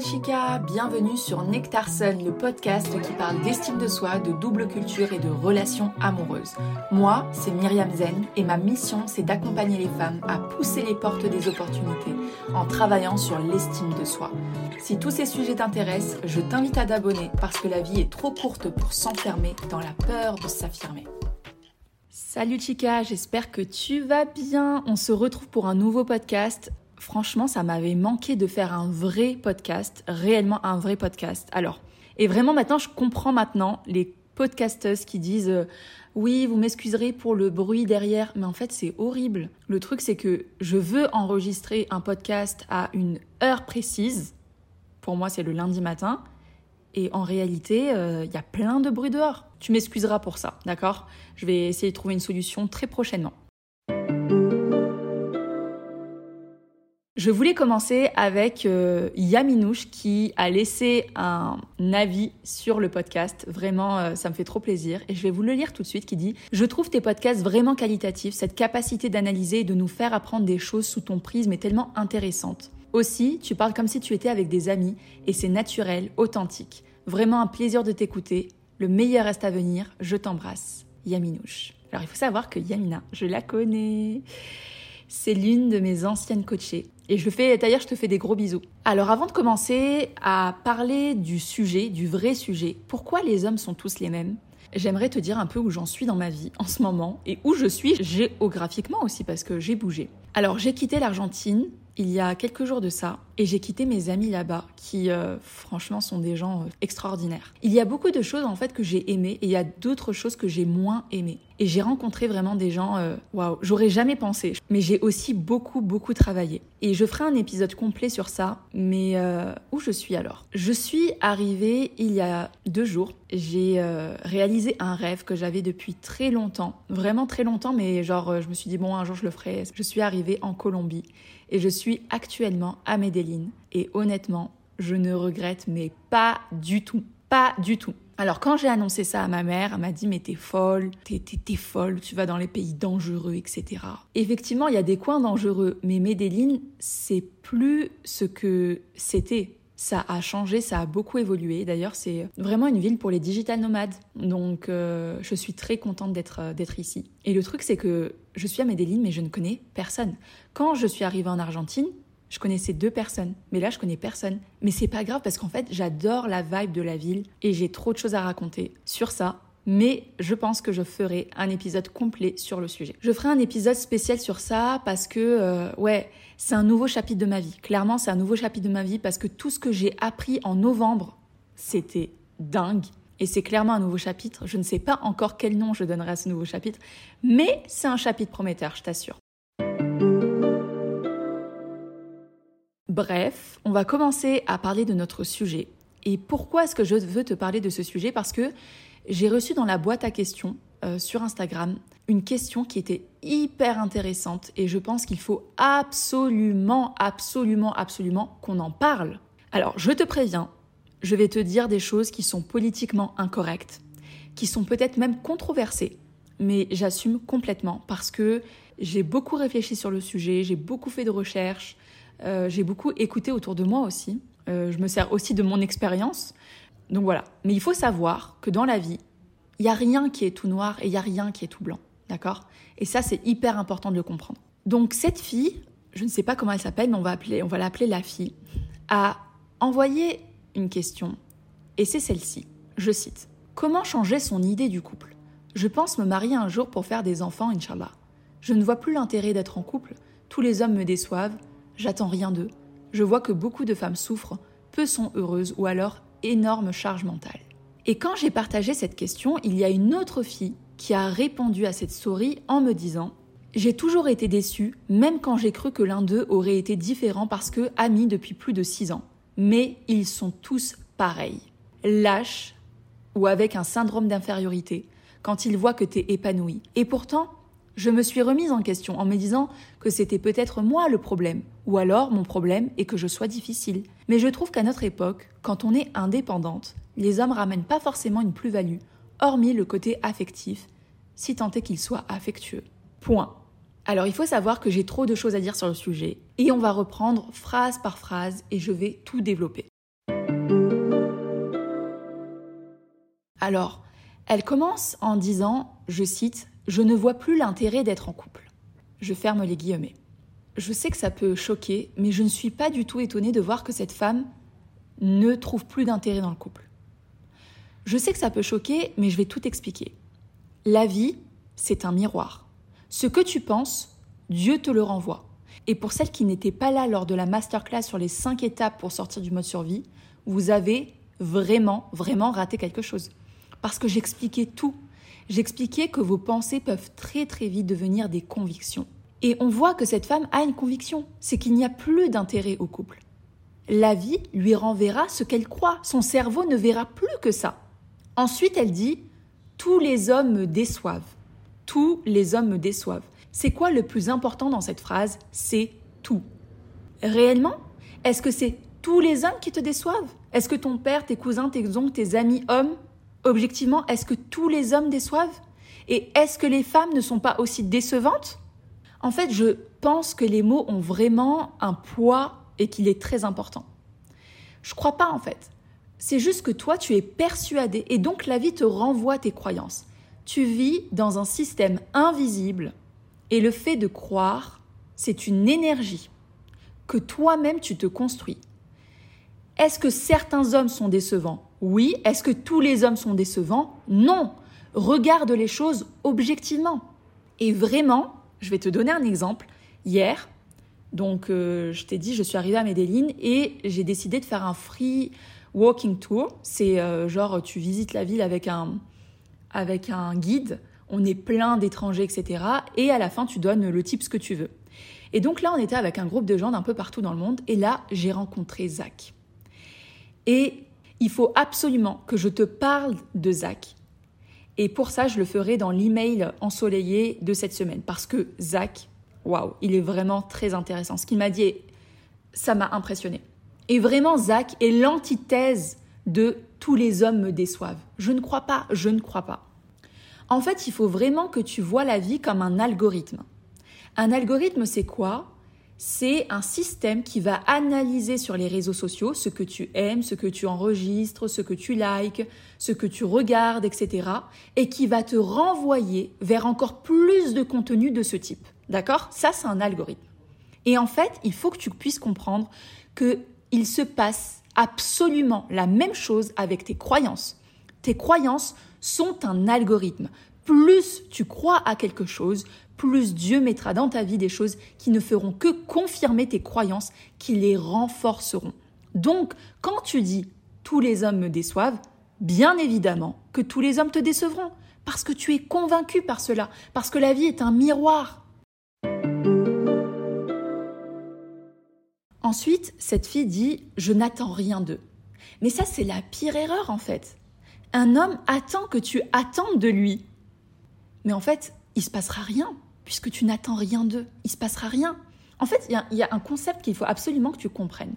chica, bienvenue sur Nectar Sun, le podcast qui parle d'estime de soi, de double culture et de relations amoureuses. Moi, c'est Myriam Zen et ma mission, c'est d'accompagner les femmes à pousser les portes des opportunités en travaillant sur l'estime de soi. Si tous ces sujets t'intéressent, je t'invite à t'abonner parce que la vie est trop courte pour s'enfermer dans la peur de s'affirmer. Salut chica, j'espère que tu vas bien. On se retrouve pour un nouveau podcast franchement, ça m'avait manqué de faire un vrai podcast, réellement un vrai podcast. Alors, et vraiment maintenant, je comprends maintenant les podcasteuses qui disent euh, oui, vous m'excuserez pour le bruit derrière, mais en fait, c'est horrible. Le truc, c'est que je veux enregistrer un podcast à une heure précise. Pour moi, c'est le lundi matin. Et en réalité, euh, il y a plein de bruit dehors. Tu m'excuseras pour ça, d'accord? Je vais essayer de trouver une solution très prochainement. Je voulais commencer avec euh, Yaminouche qui a laissé un avis sur le podcast. Vraiment, euh, ça me fait trop plaisir. Et je vais vous le lire tout de suite qui dit « Je trouve tes podcasts vraiment qualitatifs. Cette capacité d'analyser et de nous faire apprendre des choses sous ton prisme est tellement intéressante. Aussi, tu parles comme si tu étais avec des amis et c'est naturel, authentique. Vraiment un plaisir de t'écouter. Le meilleur reste à venir. Je t'embrasse. Yaminouche. Alors il faut savoir que Yamina, je la connais. C'est l'une de mes anciennes coachées. Et je fais, d'ailleurs, je te fais des gros bisous. Alors, avant de commencer à parler du sujet, du vrai sujet, pourquoi les hommes sont tous les mêmes? J'aimerais te dire un peu où j'en suis dans ma vie en ce moment et où je suis géographiquement aussi parce que j'ai bougé. Alors, j'ai quitté l'Argentine il y a quelques jours de ça et j'ai quitté mes amis là-bas qui euh, franchement sont des gens euh, extraordinaires. Il y a beaucoup de choses en fait que j'ai aimées et il y a d'autres choses que j'ai moins aimées. Et j'ai rencontré vraiment des gens, euh, waouh, j'aurais jamais pensé. Mais j'ai aussi beaucoup, beaucoup travaillé. Et je ferai un épisode complet sur ça. Mais où je suis alors? Je suis arrivée il y a deux jours. J'ai réalisé un rêve que j'avais depuis très longtemps. Vraiment très longtemps, mais genre, je me suis dit, bon, un jour je le ferai. Je suis arrivée en Colombie et je suis actuellement à Medellin. Et honnêtement, je ne regrette mais pas du tout. Pas du tout. Alors quand j'ai annoncé ça à ma mère, elle m'a dit mais t'es folle, t'es, folle, tu vas dans les pays dangereux, etc. Effectivement, il y a des coins dangereux, mais Medellin, c'est plus ce que c'était. Ça a changé, ça a beaucoup évolué. D'ailleurs, c'est vraiment une ville pour les digital nomades. Donc, euh, je suis très contente d'être euh, d'être ici. Et le truc, c'est que je suis à Medellin, mais je ne connais personne. Quand je suis arrivée en Argentine, je connaissais deux personnes, mais là je connais personne. Mais c'est pas grave parce qu'en fait j'adore la vibe de la ville et j'ai trop de choses à raconter sur ça. Mais je pense que je ferai un épisode complet sur le sujet. Je ferai un épisode spécial sur ça parce que, euh, ouais, c'est un nouveau chapitre de ma vie. Clairement, c'est un nouveau chapitre de ma vie parce que tout ce que j'ai appris en novembre, c'était dingue. Et c'est clairement un nouveau chapitre. Je ne sais pas encore quel nom je donnerai à ce nouveau chapitre, mais c'est un chapitre prometteur, je t'assure. Bref, on va commencer à parler de notre sujet. Et pourquoi est-ce que je veux te parler de ce sujet? Parce que j'ai reçu dans la boîte à questions euh, sur Instagram une question qui était hyper intéressante et je pense qu'il faut absolument, absolument, absolument qu'on en parle. Alors, je te préviens, je vais te dire des choses qui sont politiquement incorrectes, qui sont peut-être même controversées, mais j'assume complètement parce que j'ai beaucoup réfléchi sur le sujet, j'ai beaucoup fait de recherches, euh, j'ai beaucoup écouté autour de moi aussi. Euh, je me sers aussi de mon expérience. Donc voilà. Mais il faut savoir que dans la vie, il n'y a rien qui est tout noir et il n'y a rien qui est tout blanc. D'accord? Et ça, c'est hyper important de le comprendre. Donc cette fille, je ne sais pas comment elle s'appelle, mais on va, on va l'appeler la fille, a envoyé une question. Et c'est celle-ci. Je cite. Comment changer son idée du couple? Je pense me marier un jour pour faire des enfants, Inch'Allah. Je ne vois plus l'intérêt d'être en couple. Tous les hommes me déçoivent j'attends rien d'eux. Je vois que beaucoup de femmes souffrent, peu sont heureuses ou alors énorme charge mentale. Et quand j'ai partagé cette question, il y a une autre fille qui a répondu à cette story en me disant J'ai toujours été déçue, même quand j'ai cru que l'un d'eux aurait été différent parce que amis depuis plus de six ans. Mais ils sont tous pareils. Lâches ou avec un syndrome d'infériorité quand ils voient que t'es épanoui. Et pourtant, je me suis remise en question en me disant que c'était peut-être moi le problème, ou alors mon problème est que je sois difficile. Mais je trouve qu'à notre époque, quand on est indépendante, les hommes ramènent pas forcément une plus-value, hormis le côté affectif, si tant est qu'il soit affectueux. Point. Alors il faut savoir que j'ai trop de choses à dire sur le sujet, et on va reprendre phrase par phrase, et je vais tout développer. Alors, elle commence en disant, je cite, Je ne vois plus l'intérêt d'être en couple. Je ferme les guillemets. Je sais que ça peut choquer, mais je ne suis pas du tout étonnée de voir que cette femme ne trouve plus d'intérêt dans le couple. Je sais que ça peut choquer, mais je vais tout expliquer. La vie, c'est un miroir. Ce que tu penses, Dieu te le renvoie. Et pour celles qui n'étaient pas là lors de la masterclass sur les cinq étapes pour sortir du mode survie, vous avez vraiment, vraiment raté quelque chose. Parce que j'expliquais tout. J'expliquais que vos pensées peuvent très très vite devenir des convictions. Et on voit que cette femme a une conviction, c'est qu'il n'y a plus d'intérêt au couple. La vie lui renverra ce qu'elle croit, son cerveau ne verra plus que ça. Ensuite, elle dit Tous les hommes me déçoivent. Tous les hommes me déçoivent. C'est quoi le plus important dans cette phrase? C'est tout. Réellement? Est-ce que c'est tous les hommes qui te déçoivent? Est-ce que ton père, tes cousins, tes oncles, tes amis hommes Objectivement, est-ce que tous les hommes déçoivent? Et est-ce que les femmes ne sont pas aussi décevantes? En fait, je pense que les mots ont vraiment un poids et qu'il est très important. Je crois pas en fait. C'est juste que toi, tu es persuadé et donc la vie te renvoie tes croyances. Tu vis dans un système invisible et le fait de croire, c'est une énergie que toi-même tu te construis. Est-ce que certains hommes sont décevants? Oui. Est-ce que tous les hommes sont décevants? Non. Regarde les choses objectivement. Et vraiment, je vais te donner un exemple. Hier, donc euh, je t'ai dit, je suis arrivée à Medellin et j'ai décidé de faire un free walking tour. C'est euh, genre tu visites la ville avec un, avec un guide. On est plein d'étrangers, etc. Et à la fin, tu donnes le type ce que tu veux. Et donc là, on était avec un groupe de gens d'un peu partout dans le monde. Et là, j'ai rencontré Zach. Et il faut absolument que je te parle de Zach. Et pour ça, je le ferai dans l'email ensoleillé de cette semaine. Parce que Zach, waouh, il est vraiment très intéressant. Ce qu'il m'a dit, ça m'a impressionné. Et vraiment, Zach est l'antithèse de tous les hommes me déçoivent. Je ne crois pas, je ne crois pas. En fait, il faut vraiment que tu vois la vie comme un algorithme. Un algorithme, c'est quoi? C'est un système qui va analyser sur les réseaux sociaux ce que tu aimes, ce que tu enregistres, ce que tu likes, ce que tu regardes, etc. et qui va te renvoyer vers encore plus de contenu de ce type. D'accord? Ça, c'est un algorithme. Et en fait, il faut que tu puisses comprendre qu'il se passe absolument la même chose avec tes croyances. Tes croyances sont un algorithme. Plus tu crois à quelque chose, plus Dieu mettra dans ta vie des choses qui ne feront que confirmer tes croyances, qui les renforceront. Donc, quand tu dis tous les hommes me déçoivent, bien évidemment que tous les hommes te décevront, parce que tu es convaincu par cela, parce que la vie est un miroir. Ensuite, cette fille dit Je n'attends rien d'eux. Mais ça, c'est la pire erreur en fait. Un homme attend que tu attendes de lui. Mais en fait, il se passera rien puisque tu n'attends rien d'eux. Il se passera rien. En fait, il y, a un concept qu'il faut absolument que tu comprennes.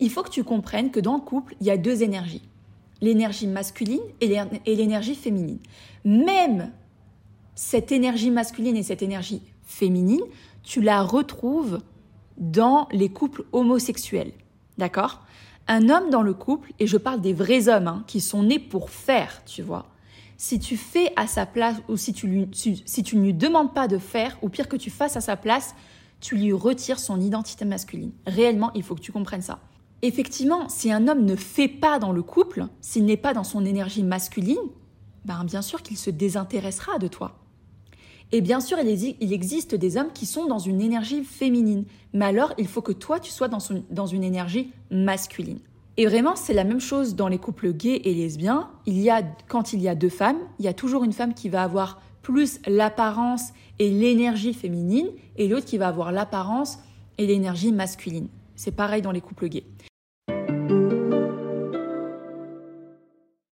Il faut que tu comprennes que dans le couple, il y a deux énergies. L'énergie masculine et l'énergie féminine. Même cette énergie masculine et cette énergie féminine, tu la retrouves dans les couples homosexuels. D'accord? Un homme dans le couple, et je parle des vrais hommes hein, qui sont nés pour faire, tu vois, si tu fais à sa place ou si tu, lui, tu ne lui demandes pas de faire, ou pire que tu fasses à sa place, tu lui retires son identité masculine. Réellement, il faut que tu comprennes ça. Effectivement, si un homme ne fait pas dans le couple, s'il n'est pas dans son énergie masculine, ben bien sûr qu'il se désintéressera de toi. Et bien sûr, il existe des hommes qui sont dans une énergie féminine, mais alors il faut que toi, tu sois dans, dans une énergie masculine. Et vraiment, c'est la même chose dans les couples gays et lesbiens. Il y a, quand il y a deux femmes, il y a toujours une femme qui va avoir plus l'apparence et l'énergie féminine et l'autre qui va avoir l'apparence et l'énergie masculine. C'est pareil dans les couples gays.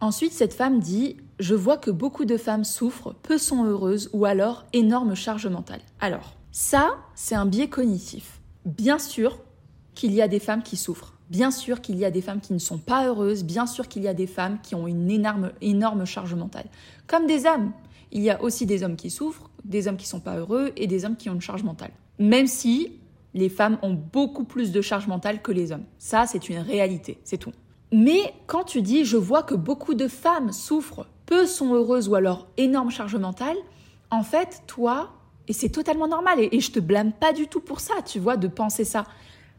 Ensuite, cette femme dit Je vois que beaucoup de femmes souffrent, peu sont heureuses ou alors énorme charge mentale. Alors, ça, c'est un biais cognitif. Bien sûr qu'il y a des femmes qui souffrent. Bien sûr qu'il y a des femmes qui ne sont pas heureuses, bien sûr qu'il y a des femmes qui ont une énorme, énorme charge mentale. Comme des hommes. Il y a aussi des hommes qui souffrent, des hommes qui ne sont pas heureux et des hommes qui ont une charge mentale. Même si les femmes ont beaucoup plus de charge mentale que les hommes. Ça, c'est une réalité, c'est tout. Mais quand tu dis je vois que beaucoup de femmes souffrent, peu sont heureuses ou alors énorme charge mentale, en fait, toi, et c'est totalement normal, et, et je te blâme pas du tout pour ça, tu vois, de penser ça.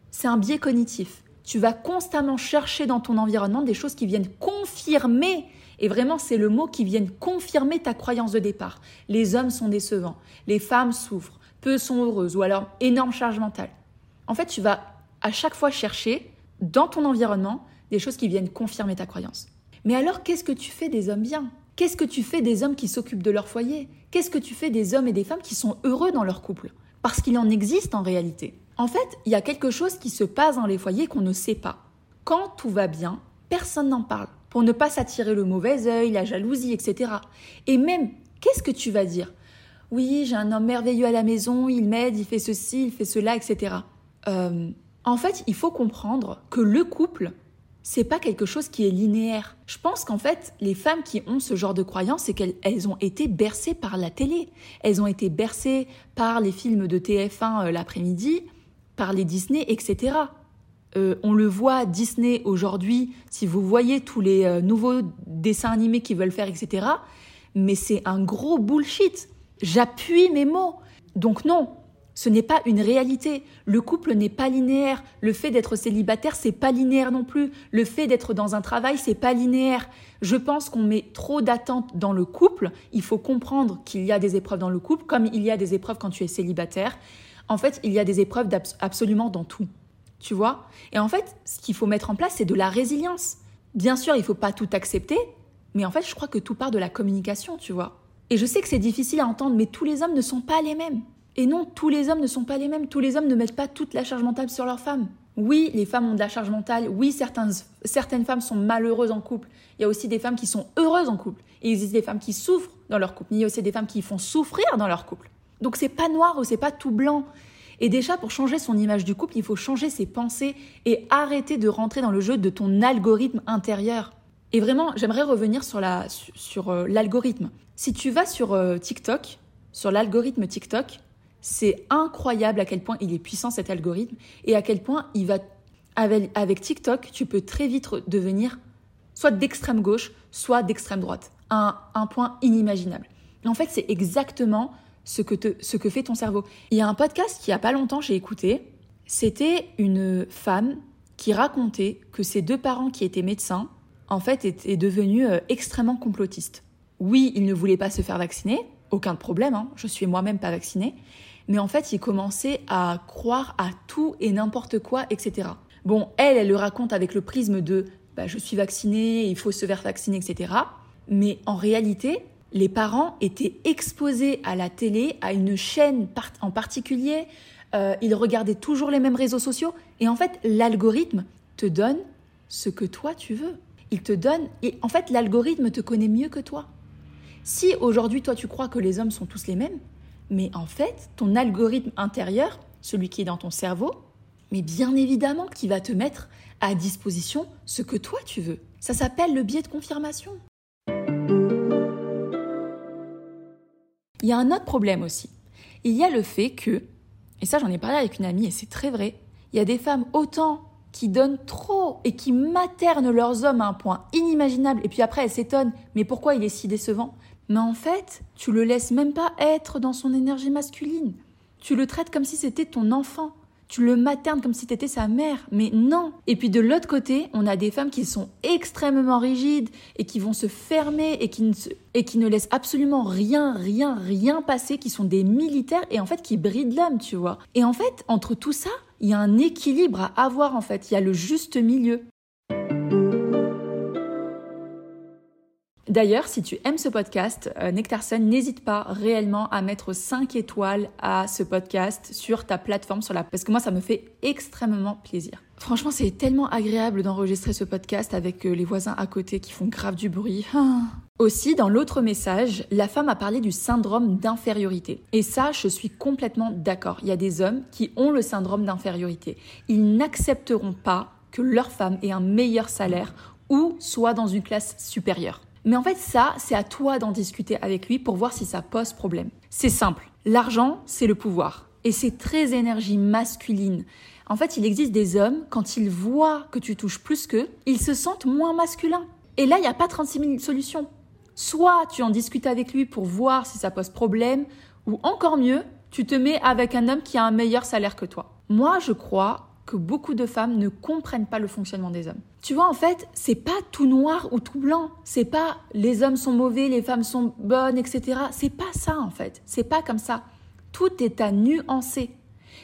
C'est un biais cognitif. Tu vas constamment chercher dans ton environnement des choses qui viennent confirmer, et vraiment c'est le mot qui viennent confirmer ta croyance de départ. Les hommes sont décevants, les femmes souffrent, peu sont heureuses, ou alors énorme charge mentale. En fait, tu vas à chaque fois chercher dans ton environnement des choses qui viennent confirmer ta croyance. Mais alors, qu'est-ce que tu fais des hommes bien? Qu'est-ce que tu fais des hommes qui s'occupent de leur foyer? Qu'est-ce que tu fais des hommes et des femmes qui sont heureux dans leur couple? Parce qu'il en existe en réalité. En fait, il y a quelque chose qui se passe dans les foyers qu'on ne sait pas. Quand tout va bien, personne n'en parle, pour ne pas s'attirer le mauvais œil, la jalousie, etc. Et même, qu'est-ce que tu vas dire? Oui, j'ai un homme merveilleux à la maison, il m'aide, il fait ceci, il fait cela, etc. Euh, en fait, il faut comprendre que le couple, c'est pas quelque chose qui est linéaire. Je pense qu'en fait, les femmes qui ont ce genre de croyances, c'est qu'elles ont été bercées par la télé. Elles ont été bercées par les films de TF1 euh, l'après-midi, par les Disney, etc. Euh, on le voit, Disney aujourd'hui, si vous voyez tous les euh, nouveaux dessins animés qu'ils veulent faire, etc. Mais c'est un gros bullshit. J'appuie mes mots. Donc non, ce n'est pas une réalité. Le couple n'est pas linéaire. Le fait d'être célibataire, c'est pas linéaire non plus. Le fait d'être dans un travail, c'est pas linéaire. Je pense qu'on met trop d'attentes dans le couple. Il faut comprendre qu'il y a des épreuves dans le couple, comme il y a des épreuves quand tu es célibataire. En fait, il y a des épreuves absolument dans tout. Tu vois Et en fait, ce qu'il faut mettre en place, c'est de la résilience. Bien sûr, il ne faut pas tout accepter, mais en fait, je crois que tout part de la communication, tu vois. Et je sais que c'est difficile à entendre, mais tous les hommes ne sont pas les mêmes. Et non, tous les hommes ne sont pas les mêmes. Tous les hommes ne mettent pas toute la charge mentale sur leurs femmes. Oui, les femmes ont de la charge mentale. Oui, certaines, certaines femmes sont malheureuses en couple. Il y a aussi des femmes qui sont heureuses en couple. Il existe des femmes qui souffrent dans leur couple. Il y a aussi des femmes qui font souffrir dans leur couple. Donc c'est pas noir ou c'est pas tout blanc. Et déjà, pour changer son image du couple, il faut changer ses pensées et arrêter de rentrer dans le jeu de ton algorithme intérieur. Et vraiment, j'aimerais revenir sur la sur, euh, l'algorithme. Si tu vas sur euh, TikTok, sur l'algorithme TikTok, c'est incroyable à quel point il est puissant cet algorithme et à quel point il va avec, avec TikTok, tu peux très vite devenir soit d'extrême gauche, soit d'extrême droite. Un, un point inimaginable. En fait, c'est exactement ce que, fait ton cerveau. Il y a un podcast qui a pas longtemps, j'ai écouté. C'était une femme qui racontait que ses deux parents qui étaient médecins, en fait, étaient devenus euh, extrêmement complotistes. Oui, ils ne voulaient pas se faire vacciner, aucun problème, hein, je suis moi-même pas vaccinée, mais en fait, ils commençaient à croire à tout et n'importe quoi, etc. Bon, elle, elle le raconte avec le prisme de bah, je suis vaccinée, il faut se faire vacciner, etc. Mais en réalité, les parents étaient exposés à la télé, à une chaîne en particulier, euh, ils regardaient toujours les mêmes réseaux sociaux, et en fait, l'algorithme te donne ce que toi tu veux. Il te donne, et en fait, l'algorithme te connaît mieux que toi. Si aujourd'hui, toi, tu crois que les hommes sont tous les mêmes, mais en fait, ton algorithme intérieur, celui qui est dans ton cerveau, mais bien évidemment qui va te mettre à disposition ce que toi tu veux. Ça s'appelle le biais de confirmation. Il y a un autre problème aussi. Il y a le fait que, et ça j'en ai parlé avec une amie et c'est très vrai, il y a des femmes autant qui donnent trop et qui maternent leurs hommes à un point inimaginable et puis après elles s'étonnent, mais pourquoi il est si décevant? Mais en fait, tu le laisses même pas être dans son énergie masculine. Tu le traites comme si c'était ton enfant tu le maternes comme si tu étais sa mère. Mais non. Et puis de l'autre côté, on a des femmes qui sont extrêmement rigides et qui vont se fermer et qui ne, et qui ne laissent absolument rien, rien, rien passer, qui sont des militaires et en fait qui brident l'homme, tu vois. Et en fait, entre tout ça, il y a un équilibre à avoir en fait. Il y a le juste milieu. D'ailleurs, si tu aimes ce podcast, euh, Nectarson, n'hésite pas réellement à mettre 5 étoiles à ce podcast sur ta plateforme, sur la... parce que moi, ça me fait extrêmement plaisir. Franchement, c'est tellement agréable d'enregistrer ce podcast avec euh, les voisins à côté qui font grave du bruit. Ah. Aussi, dans l'autre message, la femme a parlé du syndrome d'infériorité. Et ça, je suis complètement d'accord. Il y a des hommes qui ont le syndrome d'infériorité. Ils n'accepteront pas que leur femme ait un meilleur salaire ou soit dans une classe supérieure. Mais en fait, ça, c'est à toi d'en discuter avec lui pour voir si ça pose problème. C'est simple. L'argent, c'est le pouvoir. Et c'est très énergie masculine. En fait, il existe des hommes, quand ils voient que tu touches plus qu'eux, ils se sentent moins masculins. Et là, il n'y a pas 36 000 solutions. soit tu en discutes avec lui pour voir si ça pose problème, ou encore mieux, tu te mets avec un homme qui a un meilleur salaire que toi. Moi, je crois que beaucoup de femmes ne comprennent pas le fonctionnement des hommes. Tu vois, en fait, c'est pas tout noir ou tout blanc. C'est pas les hommes sont mauvais, les femmes sont bonnes, etc. C'est pas ça, en fait. C'est pas comme ça. Tout est à nuancer.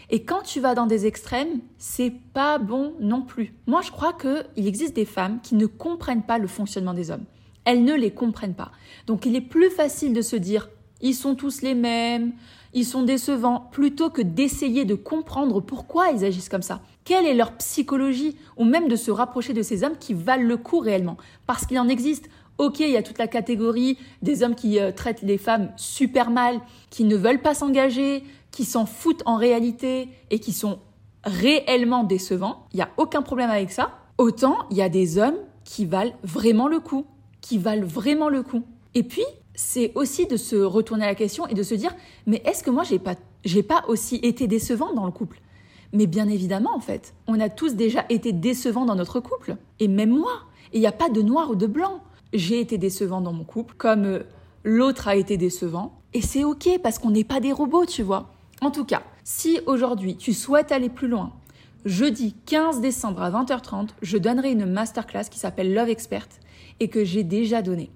Et quand tu vas dans des extrêmes, c'est pas bon non plus. Moi, je crois qu'il existe des femmes qui ne comprennent pas le fonctionnement des hommes. Elles ne les comprennent pas. Donc, il est plus facile de se dire, ils sont tous les mêmes, ils sont décevants, plutôt que d'essayer de comprendre pourquoi ils agissent comme ça. Quelle est leur psychologie Ou même de se rapprocher de ces hommes qui valent le coup réellement? Parce qu'il en existe. Ok, il y a toute la catégorie des hommes qui euh, traitent les femmes super mal, qui ne veulent pas s'engager, qui s'en foutent en réalité et qui sont réellement décevants. Il n'y a aucun problème avec ça. Autant il y a des hommes qui valent vraiment le coup, qui valent vraiment le coup. Et puis, c'est aussi de se retourner la question et de se dire mais est-ce que moi j'ai pas j'ai pas aussi été décevant dans le couple? Mais bien évidemment en fait, on a tous déjà été décevants dans notre couple et même moi. Il n'y a pas de noir ou de blanc. J'ai été décevant dans mon couple comme euh, l'autre a été décevant et c'est OK parce qu'on n'est pas des robots, tu vois. En tout cas, si aujourd'hui tu souhaites aller plus loin, jeudi 15 décembre à 20h30, je donnerai une masterclass qui s'appelle Love Expert et que j'ai déjà donnée.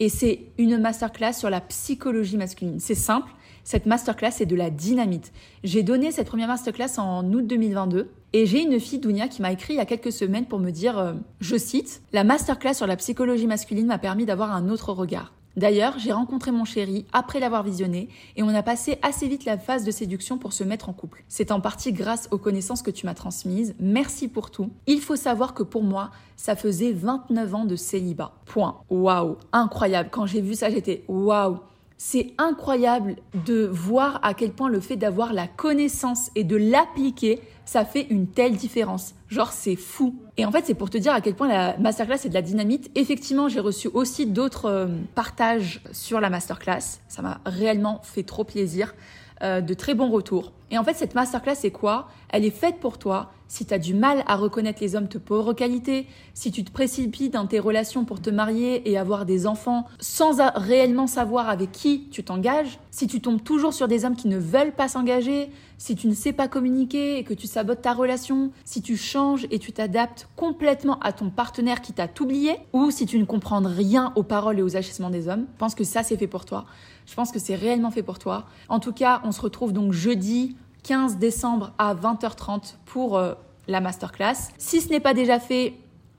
Et c'est une masterclass sur la psychologie masculine. C'est simple, cette masterclass est de la dynamite. J'ai donné cette première masterclass en août 2022 et j'ai une fille, Dounia, qui m'a écrit il y a quelques semaines pour me dire, euh, je cite, La masterclass sur la psychologie masculine m'a permis d'avoir un autre regard. D'ailleurs, j'ai rencontré mon chéri après l'avoir visionné et on a passé assez vite la phase de séduction pour se mettre en couple. C'est en partie grâce aux connaissances que tu m'as transmises. Merci pour tout. Il faut savoir que pour moi, ça faisait 29 ans de célibat. Point. Waouh, incroyable. Quand j'ai vu ça, j'étais waouh. C'est incroyable de voir à quel point le fait d'avoir la connaissance et de l'appliquer, ça fait une telle différence. Genre, c'est fou. Et en fait, c'est pour te dire à quel point la masterclass est de la dynamite. Effectivement, j'ai reçu aussi d'autres euh, partages sur la masterclass. Ça m'a réellement fait trop plaisir. Euh, de très bons retours. Et en fait, cette masterclass, c'est quoi? Elle est faite pour toi si tu as du mal à reconnaître les hommes de pauvre qualité, si tu te précipites dans tes relations pour te marier et avoir des enfants sans réellement savoir avec qui tu t'engages, si tu tombes toujours sur des hommes qui ne veulent pas s'engager, si tu ne sais pas communiquer et que tu sabotes ta relation, si tu changes et tu t'adaptes complètement à ton partenaire qui t'a oublié, ou si tu ne comprends rien aux paroles et aux agissements des hommes, je pense que ça c'est fait pour toi. Je pense que c'est réellement fait pour toi. En tout cas, on se retrouve donc jeudi 15 décembre à 20h30 pour euh, la masterclass. Si ce n'est pas déjà fait,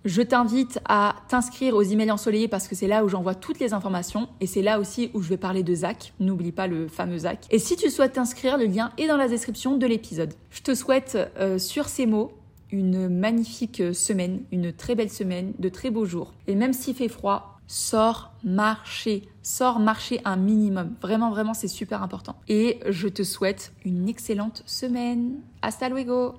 je t'invite à t'inscrire aux emails ensoleillés parce que c'est là où j'envoie toutes les informations et c'est là aussi où je vais parler de Zach. N'oublie pas le fameux Zach. Et si tu souhaites t'inscrire, le lien est dans la description de l'épisode. Je te souhaite euh, sur ces mots une magnifique semaine, une très belle semaine, de très beaux jours. Et même s'il fait froid, sors marcher, sors marcher un minimum. Vraiment, vraiment, c'est super important. Et je te souhaite une excellente semaine. Hasta luego